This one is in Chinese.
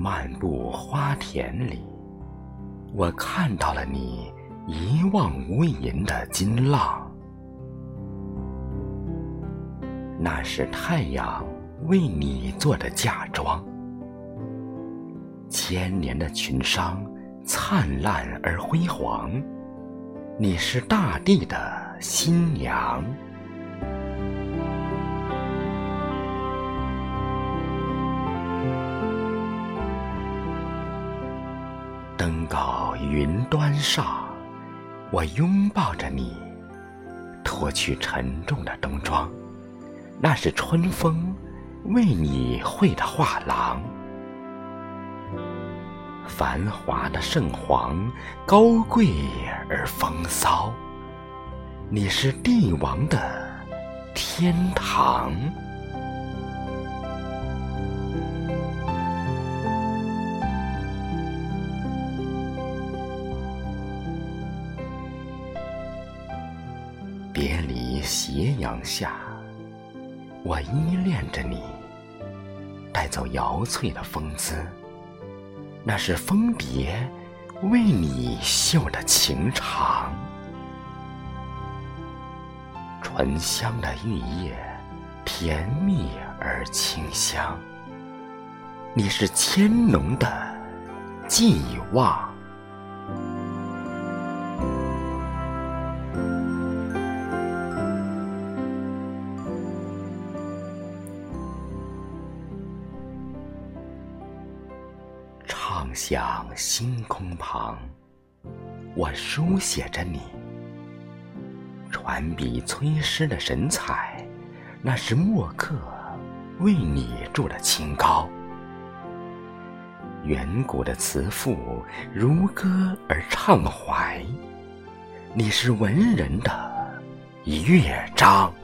漫步花田里，我看到了你一望无垠的金浪，那是太阳为你做的嫁妆。千年的群山灿烂而辉煌，你是大地的新娘。登高云端上，我拥抱着你，脱去沉重的冬装，那是春风为你绘的画廊。繁华的圣皇，高贵而风骚，你是帝王的天堂。别离斜阳下，我依恋着你，带走摇翠的风姿，那是蜂蝶为你绣的情长。醇香的玉叶，甜蜜而清香，你是千浓的寄望。畅想星空旁，我书写着你。传笔催诗的神采，那是墨客为你筑的清高。远古的词赋如歌而畅怀，你是文人的乐章。